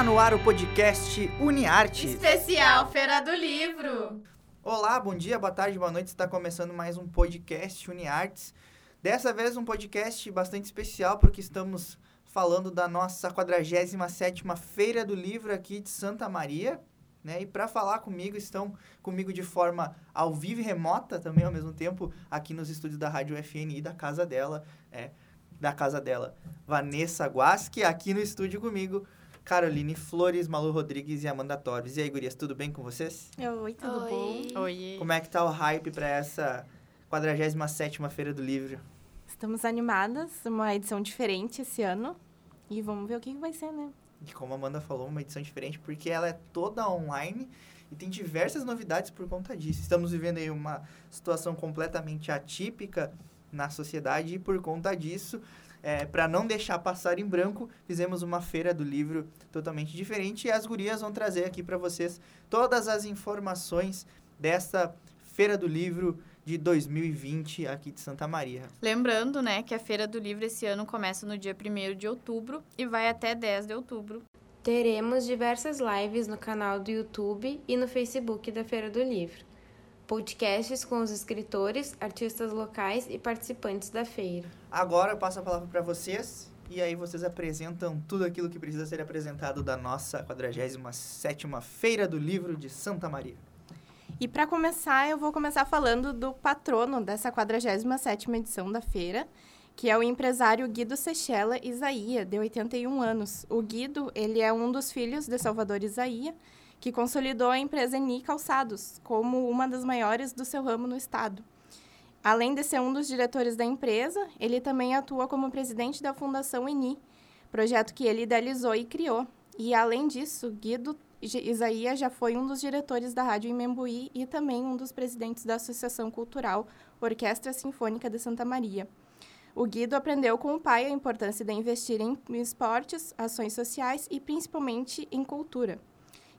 Está no ar o podcast UniArte. Especial Feira do Livro. Olá, bom dia, boa tarde, boa noite. Está começando mais um podcast UniArtes. Dessa vez um podcast bastante especial porque estamos falando da nossa 47ª Feira do Livro aqui de Santa Maria. Né? E para falar comigo, estão comigo de forma ao vivo e remota também ao mesmo tempo, aqui nos estúdios da Rádio FNI, da casa dela, é, da casa dela, Vanessa Guasque, aqui no estúdio comigo, Caroline Flores, Malu Rodrigues e Amanda Torres. E aí, gurias, tudo bem com vocês? Oi, tudo Oi. bom? Oi. Como é que tá o hype para essa 47ª Feira do Livro? Estamos animadas, uma edição diferente esse ano. E vamos ver o que que vai ser, né? E como a Amanda falou, uma edição diferente porque ela é toda online e tem diversas novidades por conta disso. Estamos vivendo aí uma situação completamente atípica na sociedade e por conta disso, é, para não deixar passar em branco, fizemos uma feira do livro totalmente diferente e as gurias vão trazer aqui para vocês todas as informações dessa feira do livro de 2020 aqui de Santa Maria. Lembrando, né, que a Feira do Livro esse ano começa no dia 1 de outubro e vai até 10 de outubro. Teremos diversas lives no canal do YouTube e no Facebook da Feira do Livro. Podcasts com os escritores, artistas locais e participantes da feira. Agora eu passo a palavra para vocês e aí vocês apresentam tudo aquilo que precisa ser apresentado da nossa 47ª Feira do Livro de Santa Maria. E para começar, eu vou começar falando do patrono dessa 47ª edição da feira, que é o empresário Guido Sechela Isaia, de 81 anos. O Guido, ele é um dos filhos de Salvador Isaia, que consolidou a empresa Eni Calçados como uma das maiores do seu ramo no estado. Além de ser um dos diretores da empresa, ele também atua como presidente da Fundação Eni, projeto que ele idealizou e criou. E além disso, Guido Isaías já foi um dos diretores da Rádio Imembuí e também um dos presidentes da Associação Cultural Orquestra Sinfônica de Santa Maria. O Guido aprendeu com o pai a importância de investir em esportes, ações sociais e principalmente em cultura.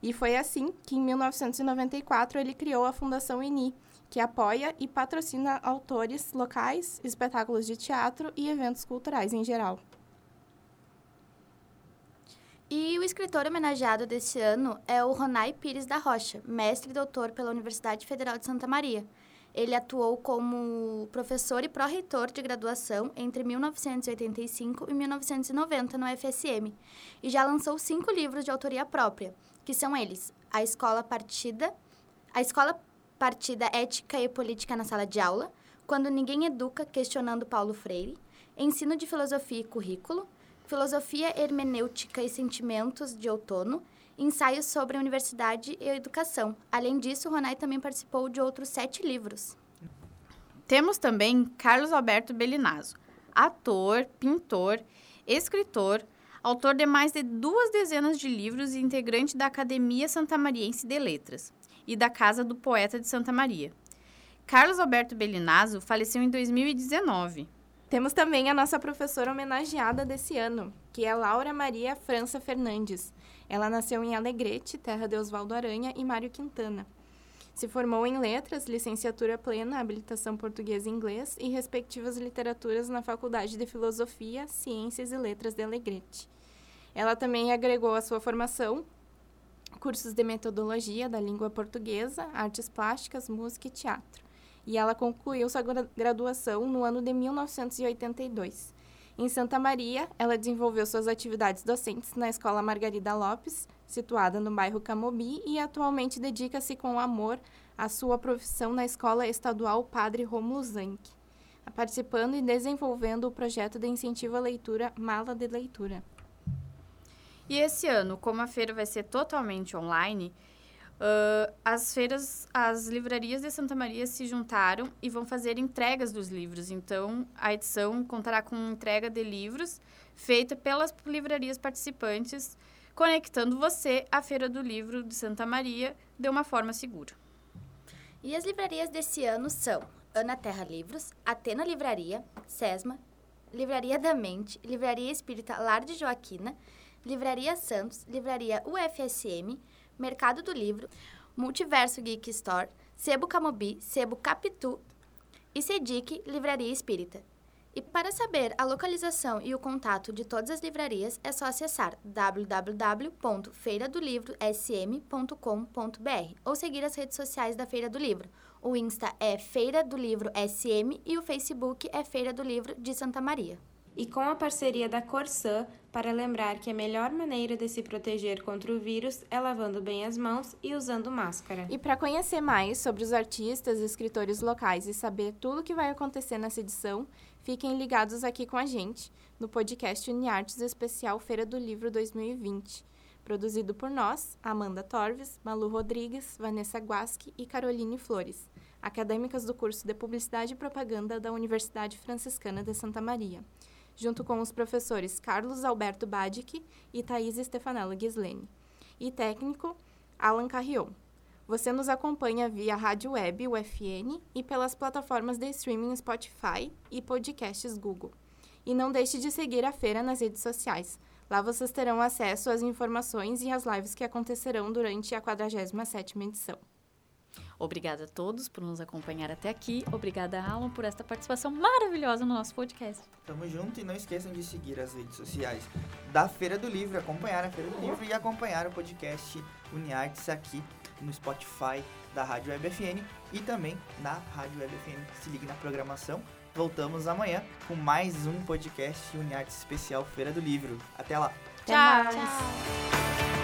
E foi assim que, em 1994, ele criou a Fundação Eni, que apoia e patrocina autores locais, espetáculos de teatro e eventos culturais em geral. E o escritor homenageado deste ano é o Ronai Pires da Rocha, mestre e doutor pela Universidade Federal de Santa Maria. Ele atuou como professor e pró-reitor de graduação entre 1985 e 1990 no FSM e já lançou cinco livros de autoria própria, que são eles: A Escola Partida, A Escola Partida Ética e Política na Sala de Aula, Quando Ninguém Educa, questionando Paulo Freire, Ensino de Filosofia e Currículo, Filosofia Hermenêutica e Sentimentos de Outono, ensaios sobre a universidade e a educação. Além disso, Ronai também participou de outros sete livros. Temos também Carlos Alberto Belinazzo, ator, pintor, escritor, autor de mais de duas dezenas de livros e integrante da Academia Santamariense de Letras e da Casa do Poeta de Santa Maria. Carlos Alberto Belinazzo faleceu em 2019. Temos também a nossa professora homenageada desse ano, que é Laura Maria França Fernandes. Ela nasceu em Alegrete, terra de Oswaldo Aranha e Mário Quintana. Se formou em letras, licenciatura plena, habilitação português e inglês e respectivas literaturas na Faculdade de Filosofia, Ciências e Letras de Alegrete. Ela também agregou à sua formação cursos de metodologia da língua portuguesa, artes plásticas, música e teatro. E ela concluiu sua graduação no ano de 1982. Em Santa Maria, ela desenvolveu suas atividades docentes na Escola Margarida Lopes, situada no bairro Camobi, e atualmente dedica-se com amor à sua profissão na Escola Estadual Padre Romulo Zanck, participando e desenvolvendo o projeto de incentivo à leitura Mala de Leitura. E esse ano, como a feira vai ser totalmente online, uh, as feiras, as livrarias de Santa Maria se juntaram e vão fazer entregas dos livros. Então, a edição contará com entrega de livros feita pelas livrarias participantes, conectando você à Feira do Livro de Santa Maria de uma forma segura. E as livrarias desse ano são Ana Terra Livros, Atena Livraria, Sesma, Livraria da Mente, Livraria Espírita Lar de Joaquina, Livraria Santos, Livraria UFSM, Mercado do Livro, Multiverso Geek Store, Sebo Camobi, Sebo Capitu e Sedic Livraria Espírita. E para saber a localização e o contato de todas as livrarias, é só acessar www.feiradolivrosm.com.br ou seguir as redes sociais da Feira do Livro. O Insta é Feira do Livro SM e o Facebook é Feira do Livro de Santa Maria. E com a parceria da Corsã, para lembrar que a melhor maneira de se proteger contra o vírus é lavando bem as mãos e usando máscara. E para conhecer mais sobre os artistas e escritores locais e saber tudo o que vai acontecer nessa edição, fiquem ligados aqui com a gente no podcast Uniartes Especial Feira do Livro 2020, produzido por nós, Amanda Torves, Malu Rodrigues, Vanessa Guasque e Caroline Flores, acadêmicas do curso de Publicidade e Propaganda da Universidade Franciscana de Santa Maria junto com os professores Carlos Alberto Badic e Thaís Stefanello Ghislene, e técnico Alan Carrion. Você nos acompanha via rádio web UFN e pelas plataformas de streaming Spotify e podcasts Google. E não deixe de seguir a feira nas redes sociais. Lá vocês terão acesso às informações e às lives que acontecerão durante a 47ª edição. Obrigada a todos por nos acompanhar até aqui. Obrigada, Alan, por esta participação maravilhosa no nosso podcast. Tamo junto e não esqueçam de seguir as redes sociais da Feira do Livro, acompanhar a Feira do Livro e acompanhar o podcast Uniartes aqui no Spotify da Rádio Web FN e também na Rádio Web FN. Se ligue na programação. Voltamos amanhã com mais um podcast Uniartes especial Feira do Livro. Até lá. Tchau. Tchau.